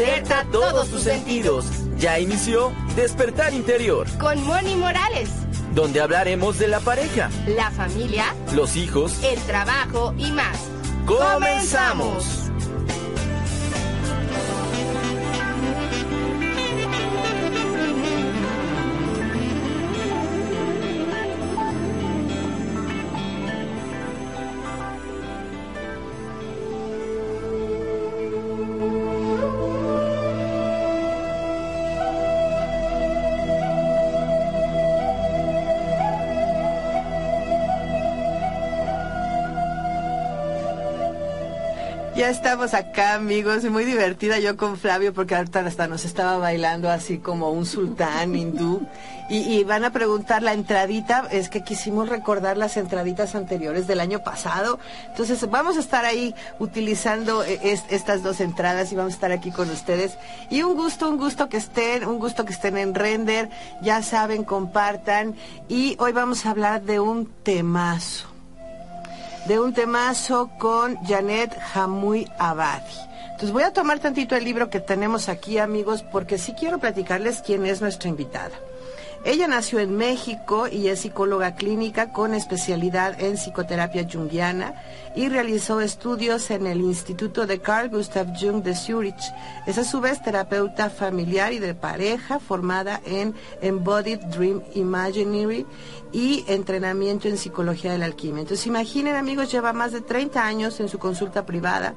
Alerta todos tus sentidos. Ya inició Despertar Interior. Con Moni Morales. Donde hablaremos de la pareja, la familia, los hijos, el trabajo y más. ¡Comenzamos! Estamos acá, amigos, muy divertida yo con Flavio, porque ahorita hasta nos estaba bailando así como un sultán hindú. Y, van a preguntar la entradita, es que quisimos recordar las entraditas anteriores del año pasado. Entonces vamos a estar ahí utilizando eh, estas dos entradas y vamos a estar aquí con ustedes. Y un gusto, un gusto que estén, un gusto que estén en render, ya saben, compartan. Y hoy vamos a hablar de un temazo de un temazo con Janet Jamuy Abadi. Entonces voy a tomar tantito el libro que tenemos aquí, amigos, porque sí quiero platicarles quién es nuestra invitada. Ella nació en México y es psicóloga clínica con especialidad en psicoterapia junguiana y realizó estudios en el Instituto de Carl Gustav Jung de Zurich. Es a su vez terapeuta familiar y de pareja formada en Embodied Dream Imaginary y entrenamiento en psicología de la alquimia. Entonces imaginen amigos, lleva más de 30 años en su consulta privada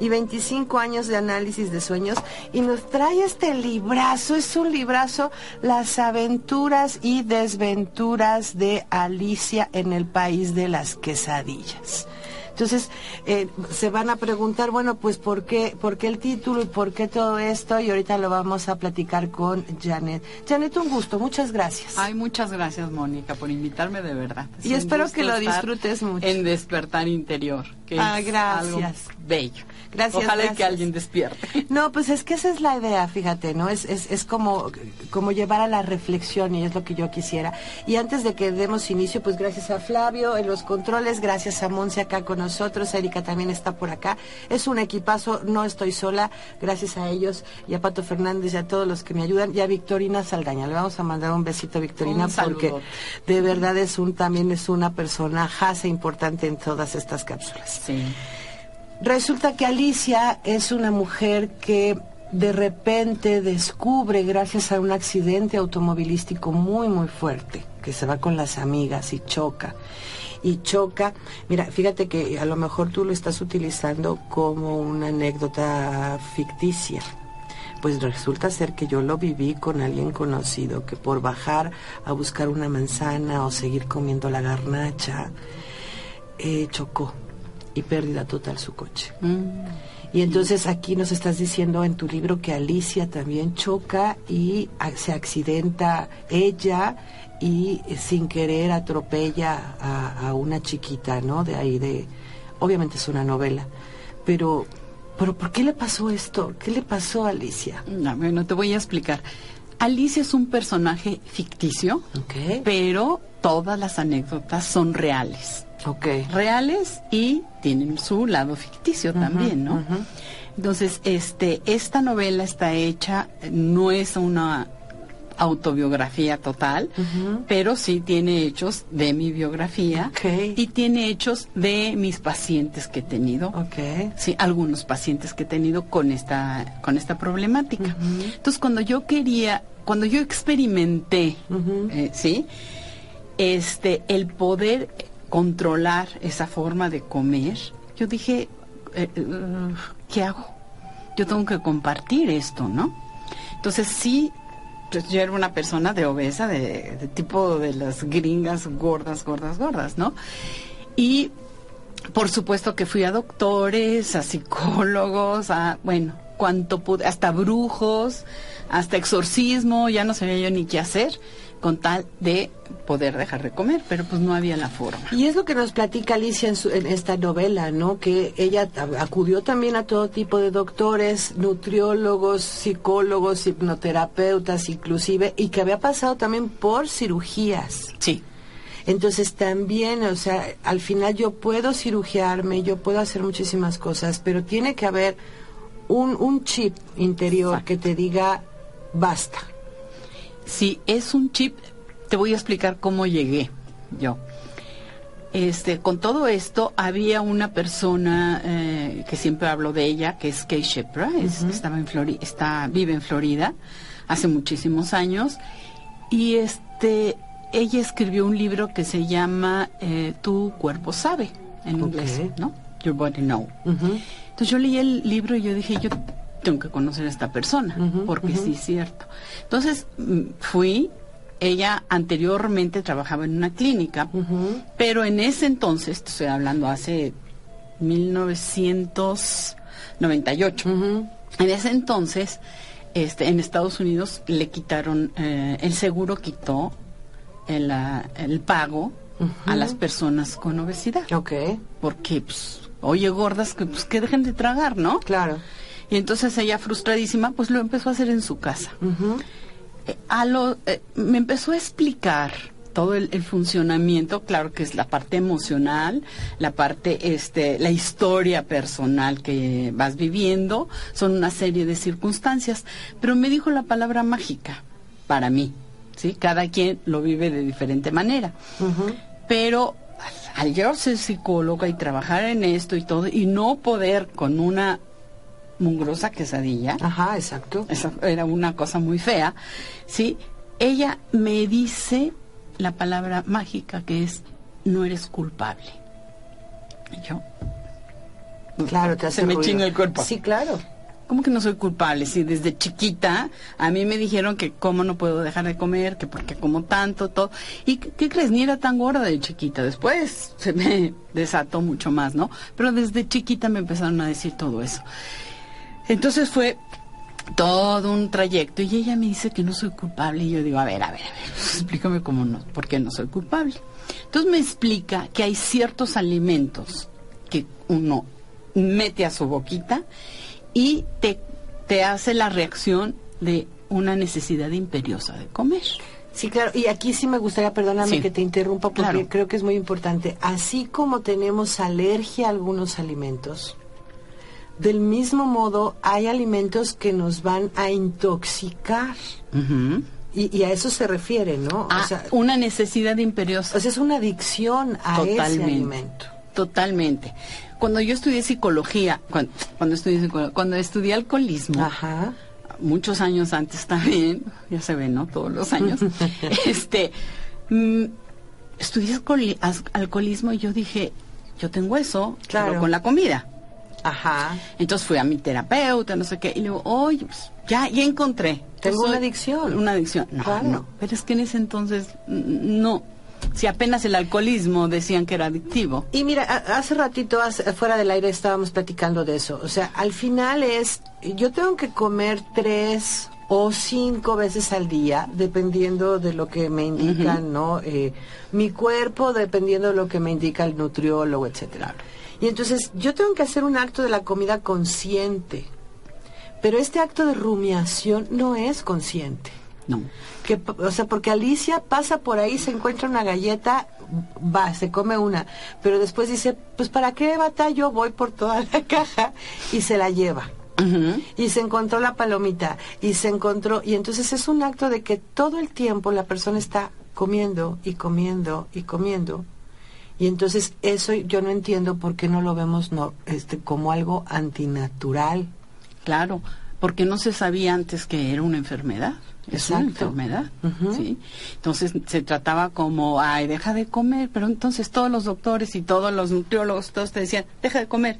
y 25 años de análisis de sueños y nos trae este librazo, es un librazo, Las aventuras y desventuras de Alicia en el país de las quesadillas. Entonces, eh, se van a preguntar, bueno, pues ¿por qué, ¿por qué el título y por qué todo esto? Y ahorita lo vamos a platicar con Janet. Janet, un gusto, muchas gracias. Ay, muchas gracias, Mónica, por invitarme de verdad. y espero que lo disfrutes mucho. En Despertar Interior, que ah, es gracias. algo bello. Gracias. Ojalá que alguien despierte. No, pues es que esa es la idea, fíjate, ¿no? Es, es, es como, como llevar a la reflexión y es lo que yo quisiera. Y antes de que demos inicio, pues gracias a Flavio en los controles, gracias a Monse acá con nosotros, Erika también está por acá. Es un equipazo, no estoy sola, gracias a ellos y a Pato Fernández y a todos los que me ayudan y a Victorina Saldaña. Le vamos a mandar un besito a Victorina porque de verdad es un, también es una persona jase importante en todas estas cápsulas. Sí. Resulta que Alicia es una mujer que de repente descubre, gracias a un accidente automovilístico muy, muy fuerte, que se va con las amigas y choca. Y choca, mira, fíjate que a lo mejor tú lo estás utilizando como una anécdota ficticia. Pues resulta ser que yo lo viví con alguien conocido que por bajar a buscar una manzana o seguir comiendo la garnacha, eh, chocó y pérdida total su coche. Mm. Y entonces aquí nos estás diciendo en tu libro que Alicia también choca y se accidenta ella y sin querer atropella a, una chiquita, ¿no? De ahí de... Obviamente es una novela, pero... Pero ¿por qué le pasó esto? ¿Qué le pasó a Alicia? No, bueno, te voy a explicar. Alicia es un personaje ficticio, pero todas las anécdotas son reales. Okay. reales y tienen su lado ficticio también, ¿no? Entonces, este, esta novela está hecha, no es una autobiografía total, pero sí tiene hechos de mi biografía y tiene hechos de mis pacientes que he tenido. Sí, algunos pacientes que he tenido con esta con esta problemática. Entonces, cuando yo quería, cuando yo experimenté, eh, sí, este, el poder controlar esa forma de comer, yo dije, eh, eh, ¿qué hago? Yo tengo que compartir esto, ¿no? Entonces sí, pues yo era una persona de obesa, de, tipo de las gringas gordas, gordas, gordas, ¿no? Y por supuesto que fui a doctores, a psicólogos, a, bueno, cuanto pude, hasta brujos, hasta exorcismo, ya no sabía yo ni qué hacer con tal de poder dejar de comer, pero pues no había la forma. Y es lo que nos platica Alicia en, esta novela, ¿no? Que ella acudió también a todo tipo de doctores, nutriólogos, psicólogos, hipnoterapeutas inclusive, y que había pasado también por cirugías. Sí. Entonces también, o sea, al final yo puedo cirugiarme, yo puedo hacer muchísimas cosas, pero tiene que haber un, un chip interior que te diga basta. Si es un chip, te voy a explicar cómo llegué yo. Este, con todo esto, había una persona eh, que siempre hablo de ella, que es Kay Shepra, es- estaba en Flori- está, vive en Florida hace muchísimos años, y este, ella escribió un libro que se llama eh, Tu cuerpo sabe, en inglés, ¿no? Your body know. Entonces yo leí el libro y yo dije, yo tengo que conocer a esta persona, porque sí es cierto. Entonces mm, fui, ella anteriormente trabajaba en una clínica, pero en ese entonces, estoy hablando hace 1998, Ujú. en ese entonces, este, en Estados Unidos le quitaron, eh, el seguro quitó el, ah, el pago a las personas con obesidad Ok, porque pues, oye gordas que pues que dejen de tragar, ¿no? claro. Y entonces ella frustradísima pues lo empezó a hacer en su casa. Eh, a lo eh, me empezó a explicar todo el, el funcionamiento, claro que es la parte emocional, la parte este la historia personal que vas viviendo, son una serie de circunstancias, pero me dijo la palabra mágica para mí, ¿sí? Cada quien lo vive de diferente manera pero al yo ser psicóloga y trabajar en esto y todo y no poder con una mugrosa quesadilla Ajá, exacto. eso era una cosa muy fea sí ella me dice la palabra mágica que es no eres culpable y yo Claro, te hace se me chinga el cuerpo Sí, claro. ¿Cómo que no soy culpable? Si desde chiquita a mí me dijeron que cómo no puedo dejar de comer, que porque como tanto, todo. ¿Y qué crees? Ni era tan gorda de chiquita. Después se me desató mucho más, ¿no? Pero desde chiquita me empezaron a decir todo eso. Entonces fue todo un trayecto y ella me dice que no soy culpable y yo digo, a ver, a ver, a ver, explícame cómo no, por qué no soy culpable. Entonces me explica que hay ciertos alimentos que uno mete a su boquita y te, te hace la reacción de una necesidad imperiosa de comer. Sí, claro. Y aquí sí me gustaría, perdóname Sí. que te interrumpa, porque Claro. creo que es muy importante. Así como tenemos alergia a algunos alimentos, del mismo modo hay alimentos que nos van a intoxicar. Y, y a eso se refiere, ¿no? Ah, o, sea, una necesidad imperiosa. o sea, es una adicción a ese alimento. Totalmente. Cuando yo estudié psicología, cuando, cuando estudié psicología, cuando estudié alcoholismo, Ajá. muchos años antes también, ya se ve, ¿no? Todos los años. este, mm, estudié alcoholismo y yo dije, yo tengo eso, Claro. pero con la comida. Ajá. Entonces fui a mi terapeuta, no sé qué, y le digo, oye, pues, ya, ya encontré. Tengo soy una adicción. Una adicción. No, Claro. no. Pero es que en ese entonces, no. Si apenas el alcoholismo decían que era adictivo. Y mira, hace ratito, fuera del aire, estábamos platicando de eso. O sea, al final es, yo tengo que comer tres o cinco veces al día, dependiendo de lo que me indican, ¿no? Eh, mi cuerpo, dependiendo de lo que me indica el nutriólogo, etcétera. Y entonces, yo tengo que hacer un acto de la comida consciente. Pero este acto de rumiación no es consciente. No. Que, o sea, porque Alicia pasa por ahí, se encuentra una galleta, va, se come una, pero después dice, pues ¿para qué batallo? Voy por toda la caja y se la lleva. Y se encontró la palomita y se encontró, y entonces es un acto de que todo el tiempo la persona está comiendo y comiendo y comiendo. Y entonces eso yo no entiendo por qué no lo vemos no, este, como algo antinatural. Claro, porque no se sabía antes que era una enfermedad. Es una Exacto. enfermedad, Ujú. ¿sí? Entonces se trataba como, ay, deja de comer, pero entonces todos los doctores y todos los nutriólogos, todos te decían, deja de comer,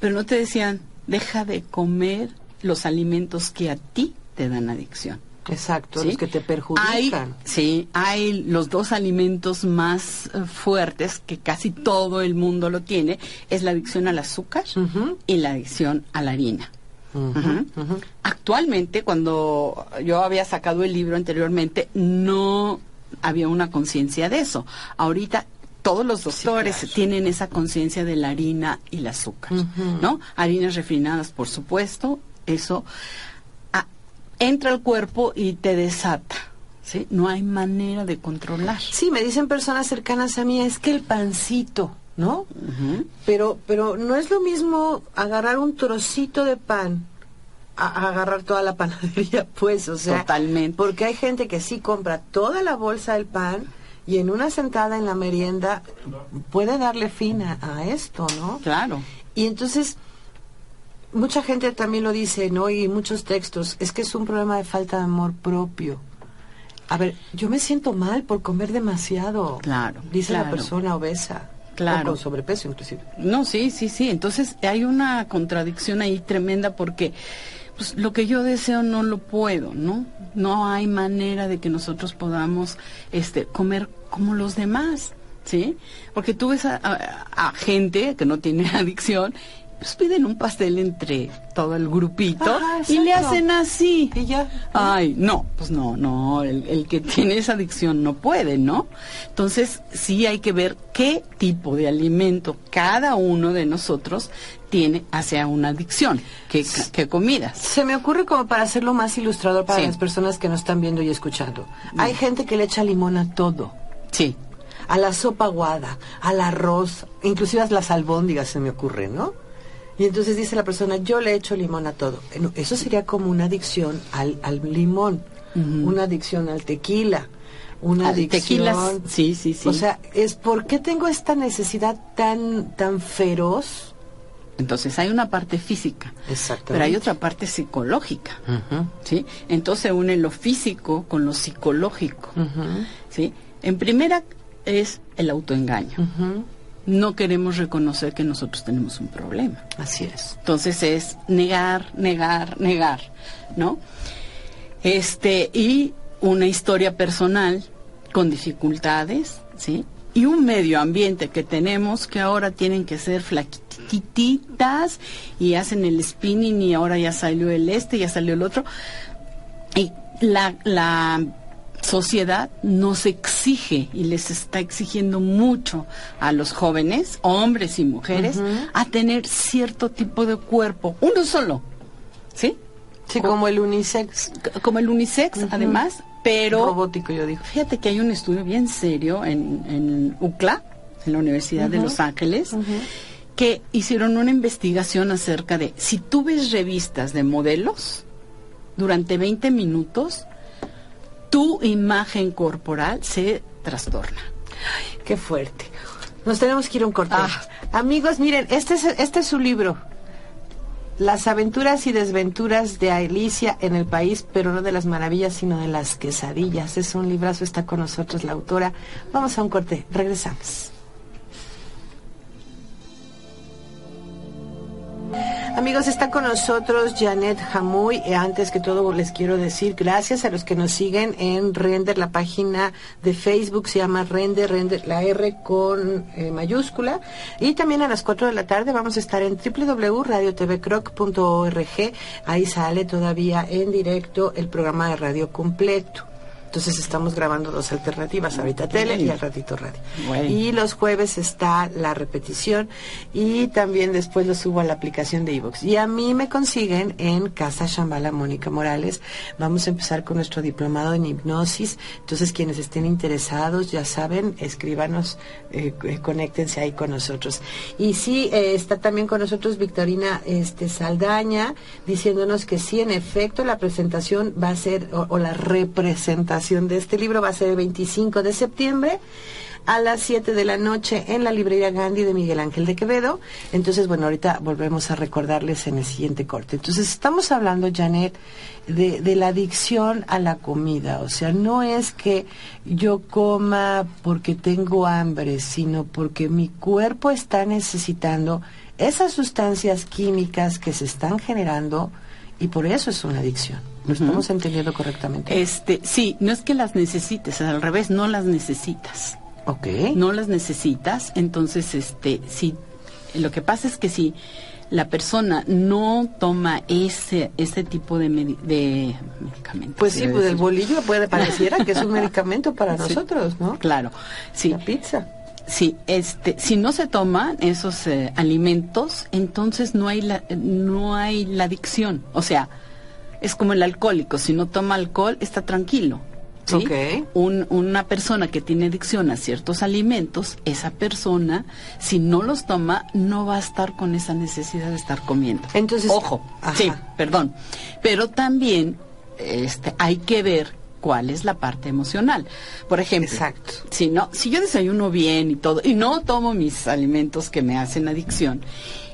pero no te decían, deja de comer los alimentos que a ti te dan adicción. Exacto, ¿sí? los que te perjudican. Hay, sí, hay los dos alimentos más eh, fuertes que casi todo el mundo lo tiene, es la adicción al azúcar y la adicción a la harina. Actualmente, cuando yo había sacado el libro anteriormente, no había una conciencia de eso. Ahorita todos los doctores claro. tienen esa conciencia de la harina y el azúcar. ¿no? Harinas refinadas, por supuesto, eso entra al cuerpo y te desata, ¿sí? No hay manera de controlar. Sí, me dicen personas cercanas a mí, es que el pancito. ¿no? Pero, pero no es lo mismo agarrar un trocito de pan a, a agarrar toda la panadería, pues, o sea, Totalmente. porque hay gente que sí compra toda la bolsa del pan y en una sentada en la merienda puede darle fin a, a esto, ¿no? Claro. Y entonces, mucha gente también lo dice, ¿no? Y muchos textos, es que es un problema de falta de amor propio. A ver, yo me siento mal por comer demasiado. Claro, Dice la persona obesa. Claro. O con sobrepeso, inclusive. No, sí, sí, sí. Entonces hay una contradicción ahí tremenda porque pues, lo que yo deseo no lo puedo, ¿no? No hay manera de que nosotros podamos este, comer como los demás, ¿sí? Porque tú ves a, a- a gente que no tiene adicción, pues piden un pastel entre todo el grupito Ajá, y le hacen así. Y ya. Ay, no, pues no, no, el, el que tiene esa adicción no puede, ¿no? Entonces, sí hay que ver qué tipo de alimento cada uno de nosotros tiene hacia una adicción, qué, qué comidas. Se me ocurre como para hacerlo más ilustrador para Sí. las personas que nos están viendo y escuchando. Hay gente que le echa limón a todo. Sí, a la sopa aguada, al arroz, inclusive a las albóndigas se me ocurre, ¿no? Y entonces dice la persona, yo le echo limón a todo. Eso sería como una adicción al, al limón, una adicción al tequila, una Al adicción... tequila, sí, sí, sí. O sea, es ¿por qué tengo esta necesidad tan, tan feroz? entonces hay una parte física, Exactamente. pero hay otra parte psicológica, ¿sí? Entonces une lo físico con lo psicológico, ¿sí? En primera es el autoengaño. No queremos reconocer que nosotros tenemos un problema. Así es. Entonces es negar, negar, negar, ¿no? Este, y una historia personal con dificultades, ¿sí? Y un medio ambiente que tenemos que ahora tienen que ser flaquititas y hacen el spinning y ahora ya salió el este, ya salió el otro. Y la, la sociedad nos exige y les está exigiendo mucho a los jóvenes, hombres y mujeres, a tener cierto tipo de cuerpo, uno solo, ¿sí? Sí, como el unisex. Como el unisex, además, pero robótico, yo digo. fíjate que hay un estudio bien serio en, en UCLA, en la Universidad de Los Ángeles, que hicieron una investigación acerca de si tú ves revistas de modelos durante 20 minutos, tu imagen corporal se trastorna. Qué fuerte. Nos tenemos que ir a un corte. Ah. Amigos, miren, este es, este es su libro. Las aventuras y desventuras de Alicia en el país, pero no de las maravillas, sino de las quesadillas. Es un librazo, está con nosotros la autora. Vamos a un corte, regresamos. Amigos, está con nosotros Janet Jamuy. Eh, Antes que todo les quiero decir gracias a los que nos siguen en Render, la página de Facebook se llama Render, Render, la R con eh, mayúscula. Y también a las 4 de la tarde vamos a estar en www.radiotvcroc.org. Ahí sale todavía en directo el programa de radio completo. Entonces estamos grabando dos alternativas, ahorita tele y al ratito radio. Bueno. Y los jueves está la repetición y también después lo subo a la aplicación de iVoox. Y a mí me consiguen en Casa Shambhala Mónica Morales. Vamos a empezar con nuestro diplomado en hipnosis. Entonces quienes estén interesados, ya saben, escríbanos, eh, eh, conéctense ahí con nosotros. Y sí, eh, está también con nosotros Victorina este, Saldaña diciéndonos que sí, en efecto, la presentación va a ser, o, o la representación de este libro va a ser el 25 de septiembre a las 7 de la noche en la librería Gandhi de Miguel Ángel de Quevedo. Entonces, bueno, ahorita volvemos a recordarles en el siguiente corte. Entonces, estamos hablando, Janet, de, de la adicción a la comida. O sea, no es que yo coma porque tengo hambre, sino porque mi cuerpo está necesitando esas sustancias químicas que se están generando y por eso es una adicción. ¿Lo estamos entendiendo correctamente? Este, sí, no es que las necesites, al revés, no las necesitas. ok. no las necesitas, entonces este si lo que pasa es que si la persona no toma ese ese tipo de, medi- de medicamento. Pues sí, pues el bolillo puede pareciera que es un medicamento para Sí. nosotros, ¿no? Claro, sí, La pizza. sí, este, si no se toman esos eh, alimentos, entonces no hay la, no hay la adicción, o sea, es como el alcohólico, si no toma alcohol está tranquilo, ¿sí? Ok. Un- una persona que tiene adicción a ciertos alimentos, esa persona, si no los toma, no va a estar con esa necesidad de estar comiendo. Entonces- ojo, Ajá. sí, perdón. Pero también este, hay que ver cuál es la parte emocional. Por ejemplo, Exacto. si no, si yo desayuno bien y todo, y no tomo mis alimentos que me hacen adicción,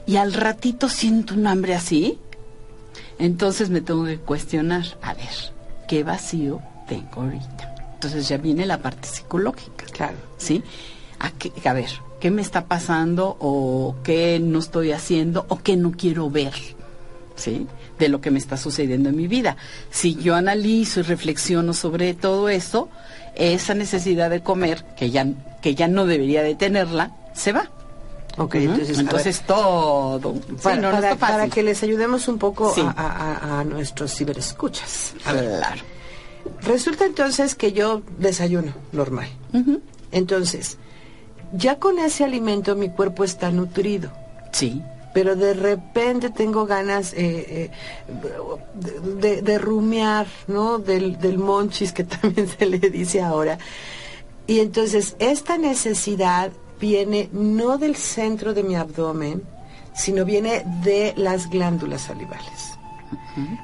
y al ratito siento un hambre así, entonces me tengo que cuestionar, a ver, ¿qué vacío tengo ahorita? Entonces ya viene la parte psicológica. Claro. ¿sí? A, qué- a ver, ¿qué me está pasando o qué no estoy haciendo o qué no quiero ver? ¿Sí? De lo que me está sucediendo en mi vida. Si yo analizo y reflexiono sobre todo eso, esa necesidad de comer, que ya, que ya no debería de tenerla, se va. Ok, Ujú. entonces, Entonces todo. para, no que les ayudemos un poco Sí. a, a- a- a nuestros ciberescuchas. Claro. Resulta entonces que yo desayuno normal. Entonces, ya con ese alimento mi cuerpo está nutrido. Sí. pero de repente tengo ganas eh, eh, de rumiar, ¿no? Del, del monchis que también se le dice ahora. Y entonces esta necesidad viene no del centro de mi abdomen, sino viene de las glándulas salivales.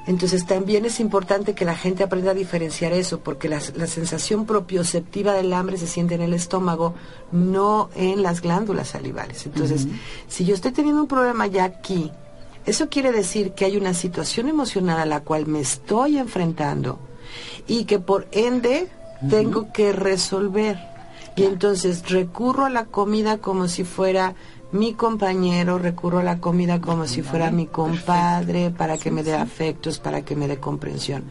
Entonces también es importante que la gente aprenda a diferenciar eso, porque la, la sensación propioceptiva del hambre se siente en el estómago, no en las glándulas salivales. Entonces, si yo estoy teniendo un problema ya aquí, eso quiere decir que hay una situación emocional a la cual me estoy enfrentando y que por ende tengo que resolver. Y entonces recurro a la comida como si fuera mi compañero, recurro a la comida como si fuera mi compadre, para que me dé afectos, para que me dé comprensión.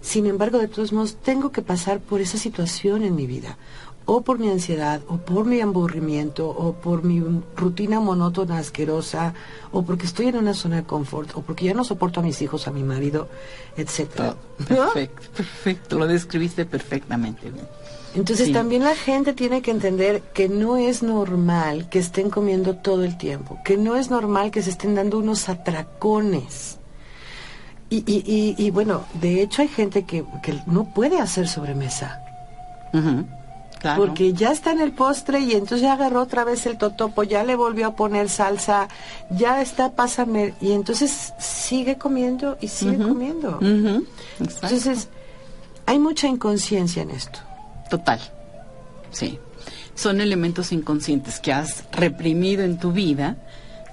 Sin embargo, de todos modos, tengo que pasar por esa situación en mi vida, o por mi ansiedad, o por mi aburrimiento, o por mi rutina monótona asquerosa, o porque estoy en una zona de confort, o porque ya no soporto a mis hijos, a mi marido, etcétera. ¿No? Perfecto, perfecto. Lo describiste perfectamente bien. Entonces Sí. también la gente tiene que entender que no es normal que estén comiendo todo el tiempo, que no es normal que se estén dando unos atracones. Y, y, y, y bueno, de hecho hay gente que, que no puede hacer sobremesa. Claro. porque ya está en el postre y entonces ya agarró otra vez el totopo, ya le volvió a poner salsa, ya está, pásame, y entonces sigue comiendo y sigue comiendo. Entonces, hay mucha inconsciencia en esto. Total. Sí. Son elementos inconscientes que has reprimido en tu vida,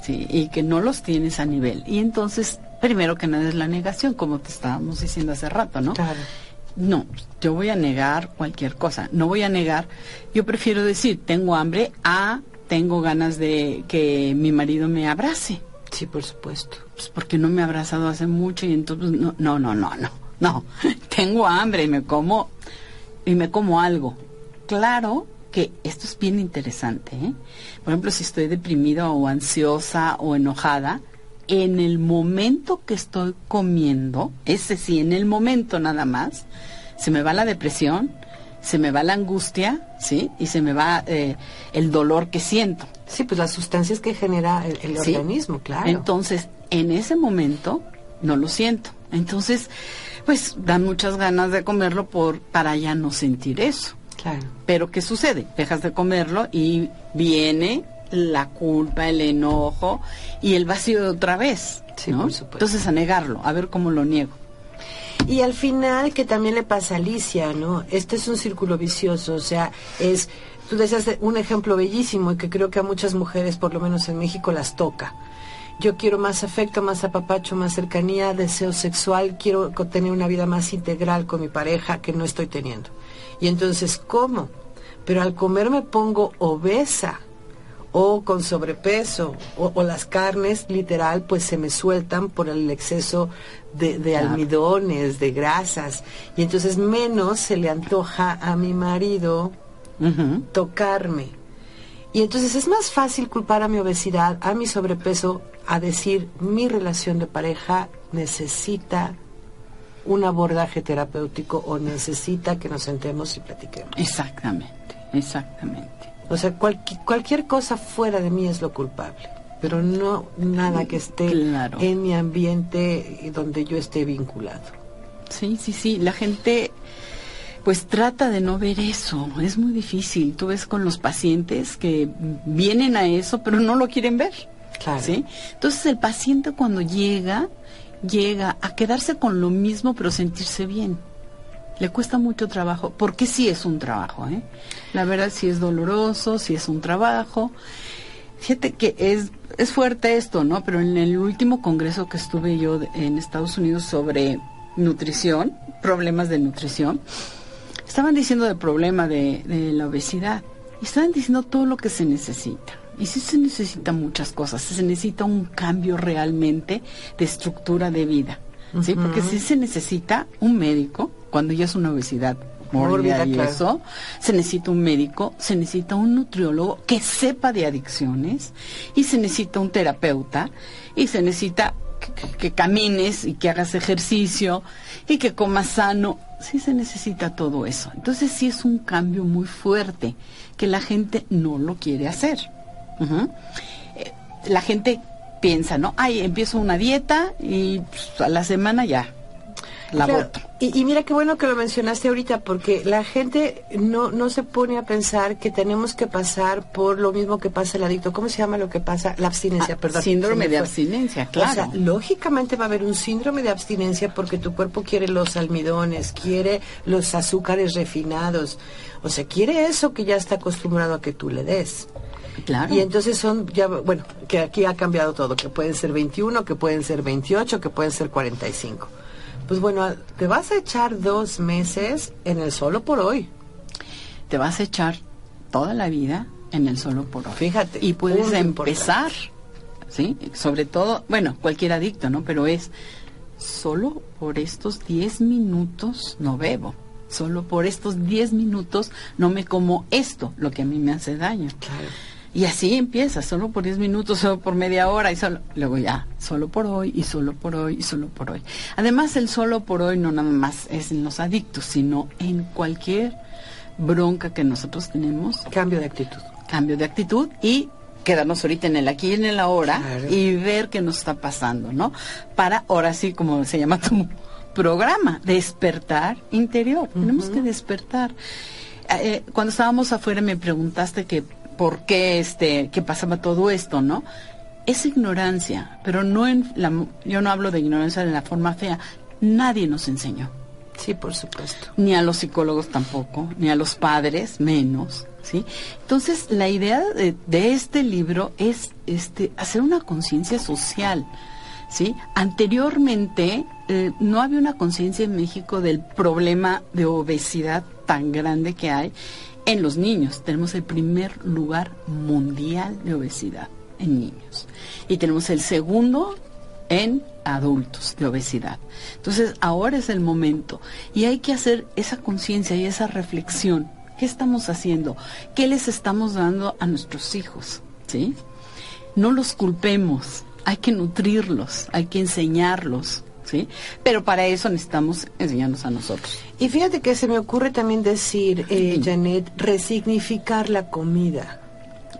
sí, y que no los tienes a nivel. Y entonces, primero que nada es la negación, como te estábamos diciendo hace rato, ¿no? Claro. No, yo voy a negar cualquier cosa. No voy a negar. Yo prefiero decir, tengo hambre a tengo ganas de que mi marido me abrace. Sí, por supuesto. Pues porque no me ha abrazado hace mucho y entonces no, no, no, no, no. No, tengo hambre y me como y me como algo. Claro que esto es bien interesante. ¿eh? Por ejemplo, si estoy deprimida o ansiosa o enojada, en el momento que estoy comiendo, ese sí, en el momento nada más, se me va la depresión, se me va la angustia, ¿sí? Y se me va eh, el dolor que siento. Sí, pues las sustancias que genera el, el ¿sí? organismo, claro. Entonces, en ese momento no lo siento. Entonces, pues dan muchas ganas de comerlo por para ya no sentir eso. claro. Pero ¿qué sucede? Dejas de comerlo y viene la culpa, el enojo y el vacío de otra vez. Sí, ¿no? por supuesto. Entonces a negarlo, a ver cómo lo niego. Y al final, que también le pasa a Alicia, ¿no? Este es un círculo vicioso, o sea, es, tú decías un ejemplo bellísimo y que creo que a muchas mujeres, por lo menos en México, las toca. Yo quiero más afecto, más apapacho, más cercanía, deseo sexual, quiero tener una vida más integral con mi pareja que no estoy teniendo. Y entonces, ¿cómo? Pero al comer me pongo obesa o con sobrepeso o, o las carnes literal pues se me sueltan por el exceso de, de Claro. almidones, de grasas y entonces menos se le antoja a mi marido tocarme. Y entonces es más fácil culpar a mi obesidad, a mi sobrepeso, a decir mi relación de pareja necesita un abordaje terapéutico o necesita que nos sentemos y platiquemos. Exactamente, exactamente. O sea, cualqui- cualquier cosa fuera de mí es lo culpable, pero no nada que esté Claro. en mi ambiente y donde yo esté vinculado. Sí, sí, sí. La gente pues trata de no ver eso. Es muy difícil. Tú ves con los pacientes que vienen a eso, pero no lo quieren ver. Entonces el paciente cuando llega, llega a quedarse con lo mismo, pero sentirse bien. Le cuesta mucho trabajo, porque sí es un trabajo, ¿eh? La verdad sí es doloroso, sí es un trabajo. Fíjate que es, es fuerte esto, ¿no? Pero en el último congreso que estuve yo en Estados Unidos sobre nutrición, problemas de nutrición, estaban diciendo del problema de, de la obesidad. Y estaban diciendo todo lo que se necesita. Y sí se necesita muchas cosas. Se necesita un cambio realmente de estructura de vida. ¿Sí? Porque sí se necesita un médico cuando ya es una obesidad mórbida y claro. eso. Se necesita un médico, se necesita un nutriólogo que sepa de adicciones y se necesita un terapeuta y se necesita que- que camines y que hagas ejercicio y que comas sano. Sí se necesita todo eso. Entonces sí es un cambio muy fuerte que la gente no lo quiere hacer. Eh, La gente piensa, ¿no? Ay, empiezo una dieta y pues, a la semana ya la Claro. Y, y mira qué bueno que lo mencionaste ahorita, porque la gente no, no se pone a pensar que tenemos que pasar por lo mismo que pasa el adicto. ¿Cómo se llama lo que pasa? La abstinencia, Ah, perdón. síndrome de abstinencia, O sea, claro. lógicamente va a haber un síndrome de abstinencia porque tu cuerpo quiere los almidones, quiere los azúcares refinados. O sea, quiere eso que ya está acostumbrado a que tú le des. Claro. Y entonces son, ya, bueno, que aquí ha cambiado todo, que pueden ser 21, que pueden ser 28, que pueden ser 45. Pues bueno, te vas a echar dos meses en el solo por hoy. te vas a echar toda la vida en el solo por hoy. Fíjate, Y puedes empezar, ¿sí? Sobre todo, bueno, cualquier adicto, ¿no? Pero es solo por estos 10 minutos no bebo. Solo por estos 10 minutos no me como esto, lo que a mí me hace daño. Claro. Y así empieza, solo por 10 minutos, solo por media hora y solo, luego ya, solo por hoy y solo por hoy y solo por hoy. Además, el solo por hoy no nada más es en los adictos, sino en cualquier bronca que nosotros tenemos, Cambio de actitud. cambio de actitud y quedarnos ahorita en el aquí y en el ahora Claro. y ver qué nos está pasando, ¿no? Para ahora sí, como se llama tu programa, despertar interior. Tenemos que despertar. Eh, cuando estábamos afuera me preguntaste que por qué este qué pasaba todo esto, ¿no? Es ignorancia, pero no en la yo no hablo de ignorancia de la forma fea. Nadie nos enseñó Sí, por supuesto. ni a los psicólogos tampoco, ni a los padres menos, ¿sí? Entonces, la idea de, de este libro es este hacer una conciencia social, ¿sí? Anteriormente eh, no había una conciencia en México del problema de obesidad tan grande que hay en los niños. Tenemos el primer lugar mundial de obesidad en niños y tenemos el segundo en adultos de obesidad. Entonces, ahora es el momento y hay que hacer esa conciencia y esa reflexión. ¿Qué estamos haciendo? ¿Qué les estamos dando a nuestros hijos? ¿Sí? No los culpemos, hay que nutrirlos, hay que enseñarlos, ¿sí? Pero para eso necesitamos enseñarnos a nosotros. Y fíjate que se me ocurre también decir, eh, Janet, resignificar la comida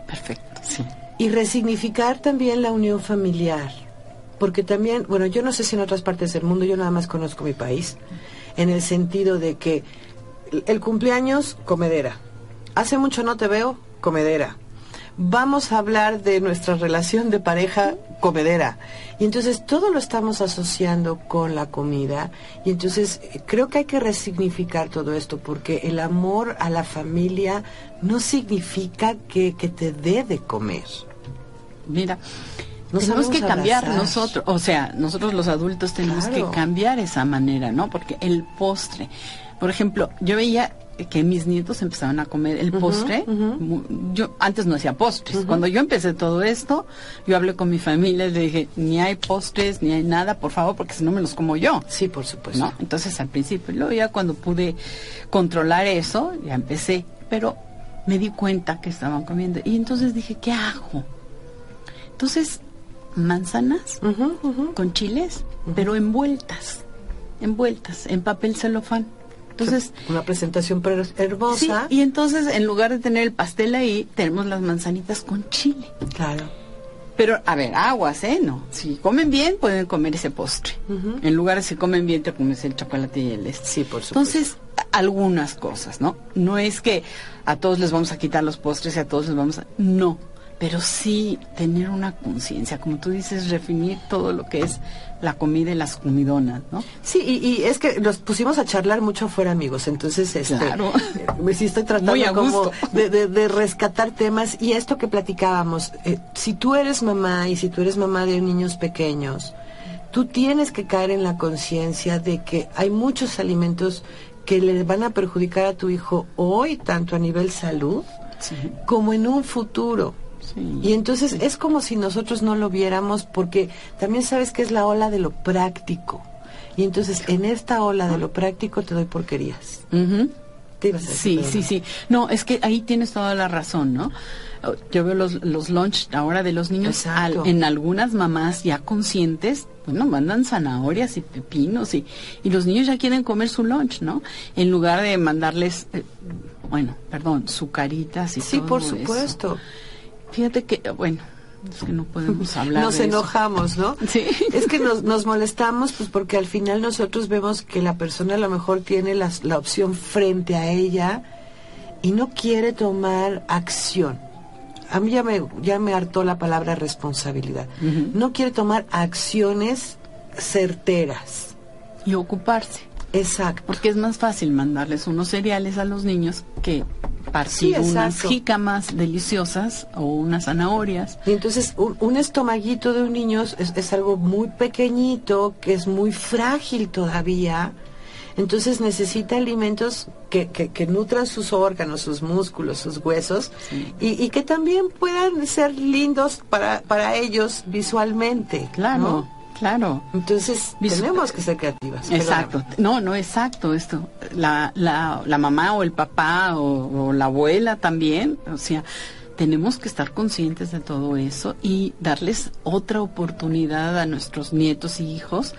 Perfecto, sí. y resignificar también la unión familiar. Porque también, bueno, yo no sé si en otras partes del mundo, yo nada más conozco mi país, en el sentido de que el- el cumpleaños, comedera. Hace mucho no te veo, comedera. Vamos a hablar de nuestra relación de pareja, comedera. Y entonces todo lo estamos asociando con la comida. Y entonces eh, creo que hay que resignificar todo esto, porque el amor a la familia no significa que, que te dé de comer. Mira, No tenemos que cambiar abrazar. nosotros, o sea, nosotros los adultos tenemos Claro. que cambiar esa manera, ¿no? Porque el postre, por ejemplo, yo veía que mis nietos empezaban a comer el postre. Yo antes no hacía postres. Cuando yo empecé todo esto, yo hablé con mi familia y le dije, ni hay postres, ni hay nada, por favor, porque si no me los como yo. Sí, por supuesto. ¿no? Entonces al principio, luego ya cuando pude controlar eso, ya empecé, pero me di cuenta que estaban comiendo y entonces dije, ¿qué hago? Entonces, manzanas con chiles, pero envueltas, envueltas en papel celofán. Entonces, una presentación per- sí, hermosa. y entonces en lugar de tener el pastel ahí, tenemos las manzanitas con chile. Claro. Pero, a ver, aguas, ¿eh? No. Si comen bien, pueden comer ese postre. En lugar de si comen bien, te comes el chocolate y el este. Sí, por supuesto. Entonces, algunas cosas, ¿no? No es que a todos les vamos a quitar los postres y a todos les vamos a... No, pero sí tener una conciencia, como tú dices, definir todo lo que es la comida y las comidonas, ¿no? Sí, y, es que nos pusimos a charlar mucho afuera, amigos, entonces, este, claro. me sí estoy tratando como de, rescatar temas y esto que platicábamos, eh, si tú eres mamá y si tú eres mamá de niños pequeños, tú tienes que caer en la conciencia de que hay muchos alimentos que le van a perjudicar a tu hijo hoy, tanto a nivel salud como en un futuro y entonces es como si nosotros no lo viéramos porque también sabes que es la ola de lo práctico. Y entonces en esta ola de lo práctico te doy porquerías. sí, sí, sí. No, es que ahí tienes toda la razón, ¿no? Yo veo los, los lunch ahora de los niños en algunas mamás ya conscientes, bueno, mandan zanahorias y pepinos y, y los niños ya quieren comer su lunch, ¿no? En lugar de mandarles, eh, bueno, perdón, sucaritas y sí, todo Sí, por supuesto. Fíjate que, bueno, es que no podemos hablar. Nos enojamos, ¿no? Sí. Es que nos, nos molestamos, pues porque al final nosotros vemos que la persona a lo mejor tiene la, la opción frente a ella y no quiere tomar acción. A mí ya me, ya me hartó la palabra responsabilidad. No quiere tomar acciones certeras. Y ocuparse. Exacto. Porque es más fácil mandarles unos cereales a los niños que partir unas jícamas deliciosas o unas zanahorias. Y entonces un, estomaguito de un niño es, algo muy pequeñito, que es muy frágil todavía. Entonces necesita alimentos que, que, nutran sus órganos, sus músculos, sus huesos y, que también puedan ser lindos para, para ellos visualmente. Claro. Claro. Entonces, tenemos que ser creativas. Exacto. No, no, exacto esto. La, la, la mamá o el papá o, la abuela también, o sea, tenemos que estar conscientes de todo eso y darles otra oportunidad a nuestros nietos y hijos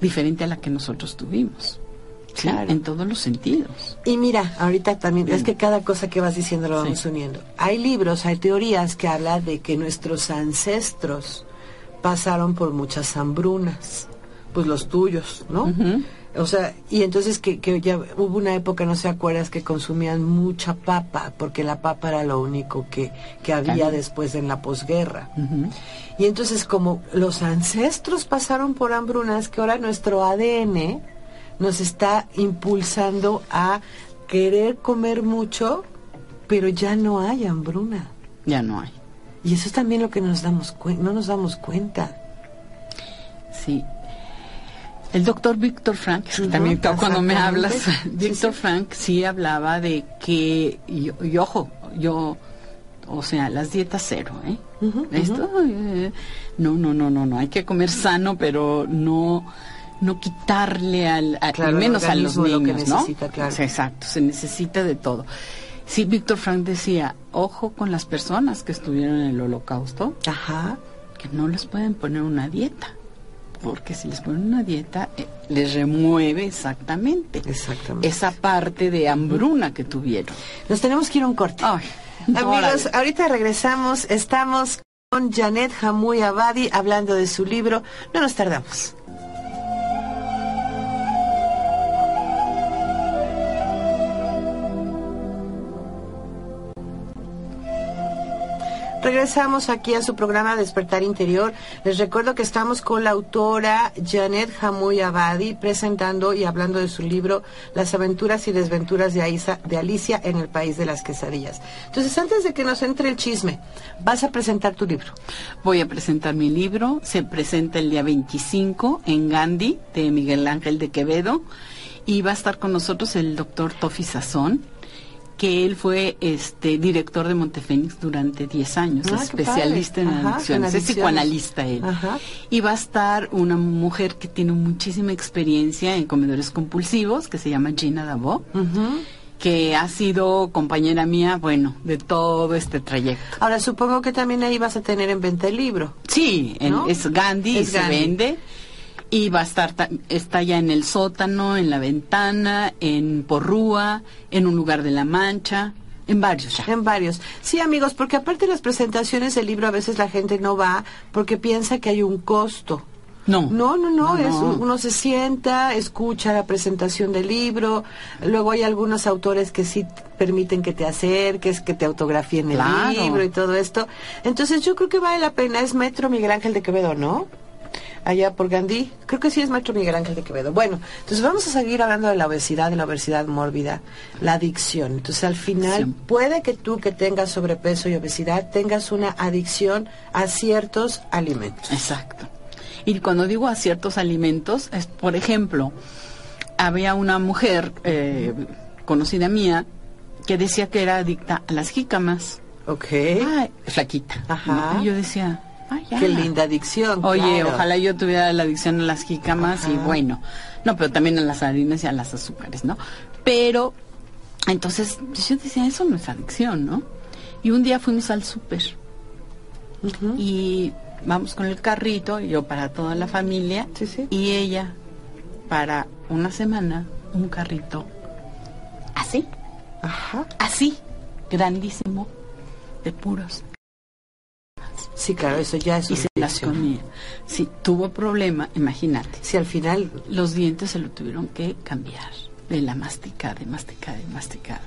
diferente a la que nosotros tuvimos. Claro. En todos los sentidos. Y mira, ahorita también, es que cada cosa que vas diciendo lo vamos uniendo. Hay libros, hay teorías que hablan de que nuestros ancestros pasaron por muchas hambrunas, pues los tuyos, ¿no? O sea, y entonces que, que, ya hubo una época, no sé acuerdas, que consumían mucha papa, porque la papa era lo único que, que había después en la posguerra. Y entonces como los ancestros pasaron por hambrunas, que ahora nuestro ADN nos está impulsando a querer comer mucho, pero ya no hay hambruna. Ya no hay. Y eso es también lo que nos damos no nos damos cuenta. Sí. El doctor Víctor Frank, también cuando me hablas, Víctor Frank sí hablaba de que, y, ojo, yo, o sea, las dietas cero, ¿eh? Esto, eh, no, no, no, no, no, hay que comer sano, pero no, no quitarle al, al menos a los niños, ¿no? Exacto, se necesita de todo. Sí, Víctor Frank decía, ojo con las personas que estuvieron en el holocausto, Ajá. que no les pueden poner una dieta, porque si les ponen una dieta, eh, les remueve exactamente, exactamente esa parte de hambruna que tuvieron. Nos tenemos que ir a un corte. Amigos, ahorita regresamos, estamos con Janet Hamuy Abadi hablando de su libro, no nos tardamos. Regresamos aquí a su programa Despertar Interior. Les recuerdo que estamos con la autora Janet Hamuy Abadi presentando y hablando de su libro Las aventuras y desventuras de, de Alicia en el País de las Quesadillas. Entonces, antes de que nos entre el chisme, vas a presentar tu libro. Voy a presentar mi libro. Se presenta el día 25 en Gandhi de Miguel Ángel de Quevedo y va a estar con nosotros el doctor Tofi Sazón que él fue este director de Montefénix durante 10 años, ah, especialista en adicciones, es psicoanalista él. Y va a estar una mujer que tiene muchísima experiencia en comedores compulsivos, que se llama Gina Davo. que ha sido compañera mía, bueno, de todo este trayecto. Ahora, supongo que también ahí vas a tener en venta el libro. Sí, es Gandhi y se vende y va a estar, está ya en el sótano, en la ventana, en Porrúa, en un lugar de la Mancha, en varios ya. En varios. Sí, amigos, porque aparte de las presentaciones del libro a veces la gente no va porque piensa que hay un costo. No. No, no, no, No, es no. uno se sienta, escucha la presentación del libro, luego hay algunos autores que sí permiten que te acerques, que te autografíen el Claro. libro y todo esto. Entonces yo creo que vale la pena, es Metro Miguel Ángel de Quevedo, ¿no? Allá por Gandhi, creo que sí es Metro Miguel Ángel de Quevedo. Bueno, entonces vamos a seguir hablando de la obesidad, de la obesidad mórbida, la adicción. Entonces al final Sí. puede que tú que tengas sobrepeso y obesidad tengas una adicción a ciertos alimentos. Exacto. Y cuando digo a ciertos alimentos, es, por ejemplo, había una mujer eh, conocida mía que decía que era adicta a las jícamas. Ok. Ay, flaquita. Ajá. ¿no? Y yo decía, ay. Qué linda adicción. Oye, claro. ojalá yo tuviera la adicción a las jícamas y bueno, no, pero también a las harinas y a las azúcares, ¿no? Pero, entonces, yo decía, eso no es adicción, ¿no? Y un día fuimos al súper y vamos con el carrito, yo para toda la familia, Sí, sí. y ella para una semana, un carrito así, Ajá. así, grandísimo, de puros Sí, claro, eso ya es y se las comía. Sí, tuvo problema, imagínate. Si al final Los dientes se lo tuvieron que cambiar de la masticada, de masticada, de masticada.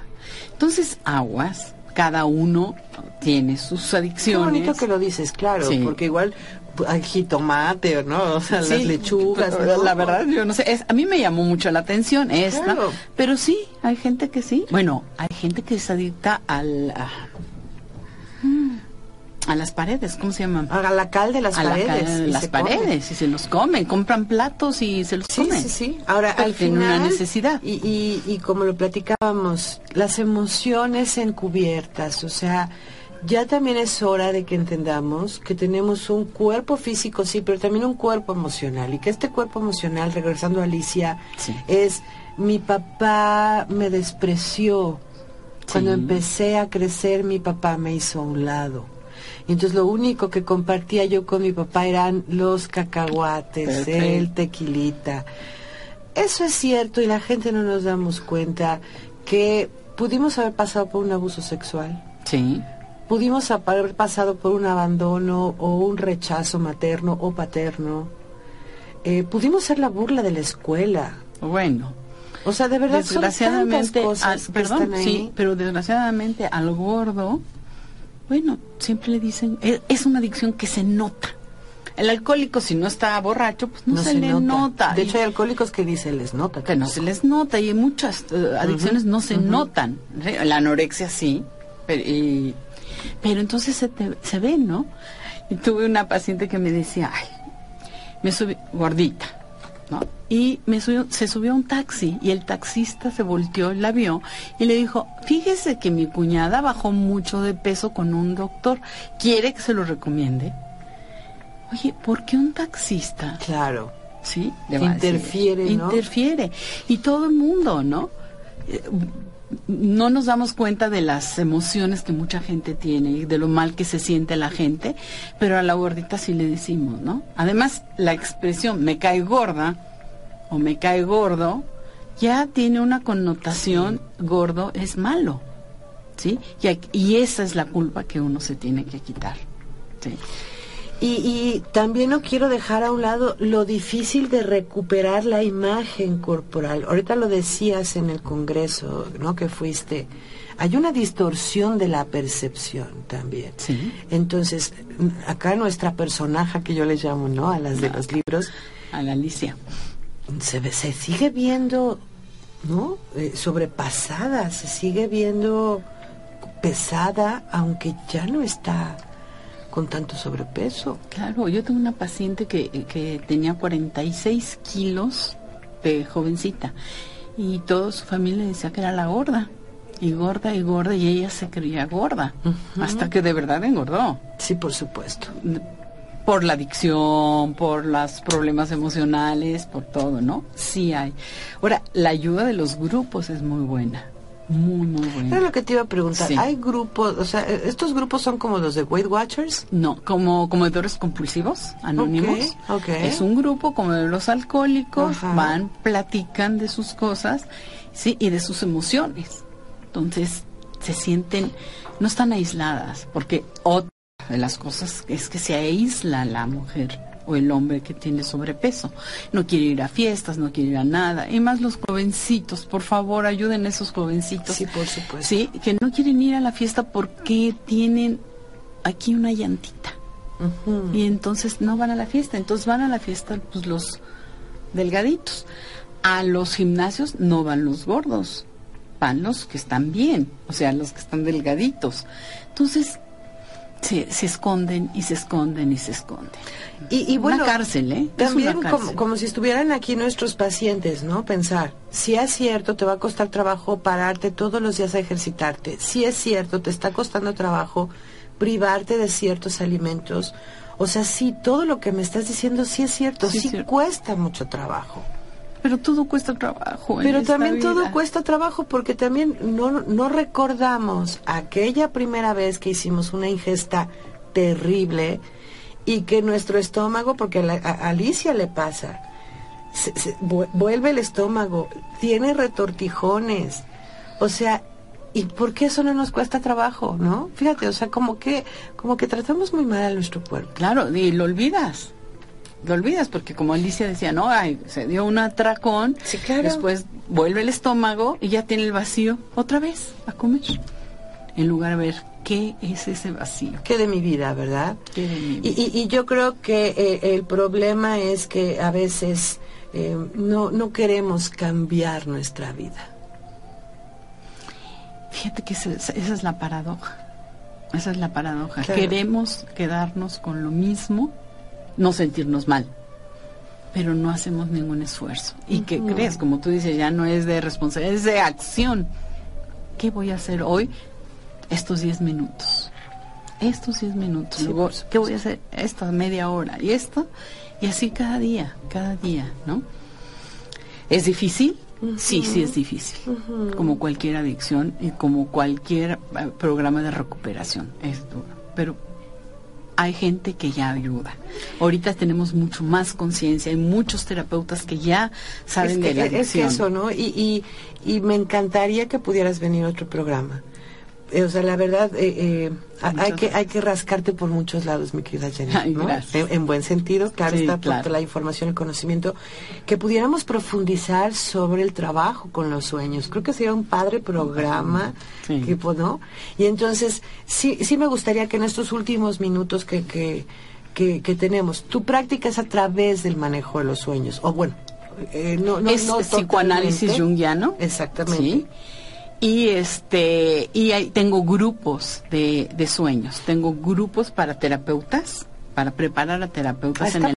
Entonces, aguas, cada uno tiene sus Qué adicciones. bonito que lo dices, claro, Sí. porque igual pues, hay jitomate, ¿no? O sea, las lechugas. pero ¿no? La verdad, yo no sé, es- a mí me llamó mucho la atención esta, Claro. pero sí, hay gente que sí. Bueno, hay gente que es adicta al, a, a las paredes, ¿cómo se llaman? Haga la cal de las a la paredes. las paredes y se los comen, compran platos y se los Sí, comen. sí, sí. Ahora, Pero al final... una necesidad. Y, y, y como lo platicábamos, las emociones encubiertas, o sea, ya también es hora de que entendamos que tenemos un cuerpo físico, sí, pero también un cuerpo emocional. Y que este cuerpo emocional, regresando a Alicia, Sí. es mi papá me despreció. Cuando Sí. empecé a crecer, mi papá me hizo a un lado. Y entonces lo único que compartía yo con mi papá eran los cacahuates, Perfecto. el tequilita. Eso es cierto y la gente no nos damos cuenta que pudimos haber pasado por un abuso sexual, Sí, pudimos haber pasado por un abandono o un rechazo materno o paterno, Eh, pudimos ser la burla de la escuela. bueno. O sea, de verdad son tantas desgraciadamente, cosas al- que perdón, están ahí. sí, pero desgraciadamente al gordo, bueno, siempre le dicen, es, es una adicción que se nota. El alcohólico, si no está borracho, pues no, se, le nota. De hecho, hay alcohólicos que dicen les nota. que no se les nota y muchas eh, adicciones no se notan. La anorexia sí, pero, y- pero entonces se, te- se ve, ¿no? Y tuve una paciente que me decía, ay, me subí, gordita, ¿no? Y me subió, se subió a un taxi y el taxista se volteó la vio y le dijo, fíjese que mi cuñada bajó mucho de peso con un doctor, ¿quiere que se lo recomiende? Oye, ¿por qué un taxista? Claro. ¿sí? Le decir, Interfiere, ¿no? Interfiere. Y todo el mundo, ¿no? Eh, No nos damos cuenta de las emociones que mucha gente tiene y de lo mal que se siente la gente, pero a la gordita sí le decimos, ¿no? Además, la expresión me cae gorda o me cae gordo ya tiene una connotación gordo es malo, ¿sí? Y, y esa es la culpa que uno se tiene que quitar, ¿sí? Y, y también no quiero dejar a un lado lo difícil de recuperar la imagen corporal. Ahorita lo decías en el Congreso, ¿no? Que fuiste. Hay una distorsión de la percepción también. Sí. Entonces, acá nuestra personaje, que yo le llamo, ¿no? A las de los libros, A la Alicia. Se, ve- se sigue viendo, ¿no? Eh, sobrepasada, se sigue viendo pesada, aunque ya no está con tanto sobrepeso. Claro, yo tengo una paciente que, que tenía 46 kilos de jovencita y toda su familia decía que era la gorda. Y gorda y gorda y ella se creía gorda hasta que de verdad engordó. Sí, por supuesto. Por la adicción, por los problemas emocionales, por todo, ¿no? Sí hay. Ahora, la ayuda de los grupos es muy buena. Muy, muy Era buena. lo que te iba a preguntar. Sí. ¿Hay grupos, o sea, estos grupos son como los de Weight Watchers? No, como comedores compulsivos, anónimos. Ok, ok. Es un grupo como de los alcohólicos, Ajá. van, platican de sus cosas, sí, y de sus emociones. Entonces, se sienten, no están aisladas, porque de las cosas es que se aísla la mujer, o el hombre que tiene sobrepeso. No quiere ir a fiestas, no quiere ir a nada. Y más los jovencitos, por favor, ayuden a esos jovencitos. Sí, por supuesto. Sí, que no quieren ir a la fiesta porque tienen aquí una llantita. Y entonces no van a la fiesta. Entonces van a la fiesta pues los delgaditos. A los gimnasios no van los gordos. Van los que están bien, o sea, los que están delgaditos. Entonces se, se esconden y se esconden y se esconden. Y, y bueno, una cárcel, ¿eh? Es También como, si estuvieran aquí nuestros pacientes, ¿no? Pensar, si es cierto, te va a costar trabajo pararte todos los días a ejercitarte. Si es cierto, te está costando trabajo privarte de ciertos alimentos. O sea, sí, todo lo que me estás diciendo sí es cierto, Sí sí, es cierto. cuesta mucho trabajo. Pero todo cuesta trabajo. Pero también todo cuesta trabajo porque también no, no recordamos aquella primera vez que hicimos una ingesta terrible y que nuestro estómago, porque a, la- a Alicia le pasa, se- se vu- vuelve el estómago, tiene retortijones, o sea, ¿y por qué eso no nos cuesta trabajo, no? Fíjate, o sea, como que, como que tratamos muy mal a nuestro cuerpo. Claro, y lo olvidas. Lo olvidas porque como Alicia decía, no, ay, se dio un atracón, Sí, claro. después vuelve el estómago y ya tiene el vacío otra vez a comer. En lugar de ver qué es ese vacío. ¿Qué de mi vida, verdad? ¿Qué de mi Y, y- y yo creo que eh, el problema es que a veces eh, no, no queremos cambiar nuestra vida. Fíjate que esa, es- esa es la paradoja. Esa es la paradoja. Claro. Queremos quedarnos con lo mismo, no sentirnos mal, pero no hacemos ningún esfuerzo. ¿Y qué Ujú. crees? Como tú dices, ya no es de responsabilidad, es de acción. ¿Qué voy a hacer hoy? Estos 10 minutos. Estos 10 minutos. Sí, Luego. ¿qué voy a hacer? Esta media hora. Y esto. Y así cada día, cada día, ¿no? ¿Es difícil? Sí, sí es difícil. Como cualquier adicción y como cualquier eh, programa de recuperación. Es duro. Pero hay gente que ya ayuda. Ahorita tenemos mucho más conciencia. Hay muchos terapeutas que ya saben es, que, de la es que adicción. eso, ¿no? Y, y, y me encantaría que pudieras venir a otro programa. Eh, o sea, la verdad, eh, eh, hay, que, hay que rascarte por muchos lados, mi querida Jenny. Ay, ¿no? En, en buen sentido, claro Sí, está, por la información y conocimiento. Que pudiéramos profundizar sobre el trabajo con los sueños. Creo que sería un padre programa, Sí. pues, ¿no? Y entonces, sí, sí me gustaría que en estos últimos minutos que, que, que, que tenemos, tu práctica es a través del manejo de los sueños. O bueno, eh, no, no, es no psicoanálisis junguiano. Exactamente. Sí. Y este y hay- tengo grupos de, de sueños, tengo grupos para terapeutas, para preparar a terapeutas en el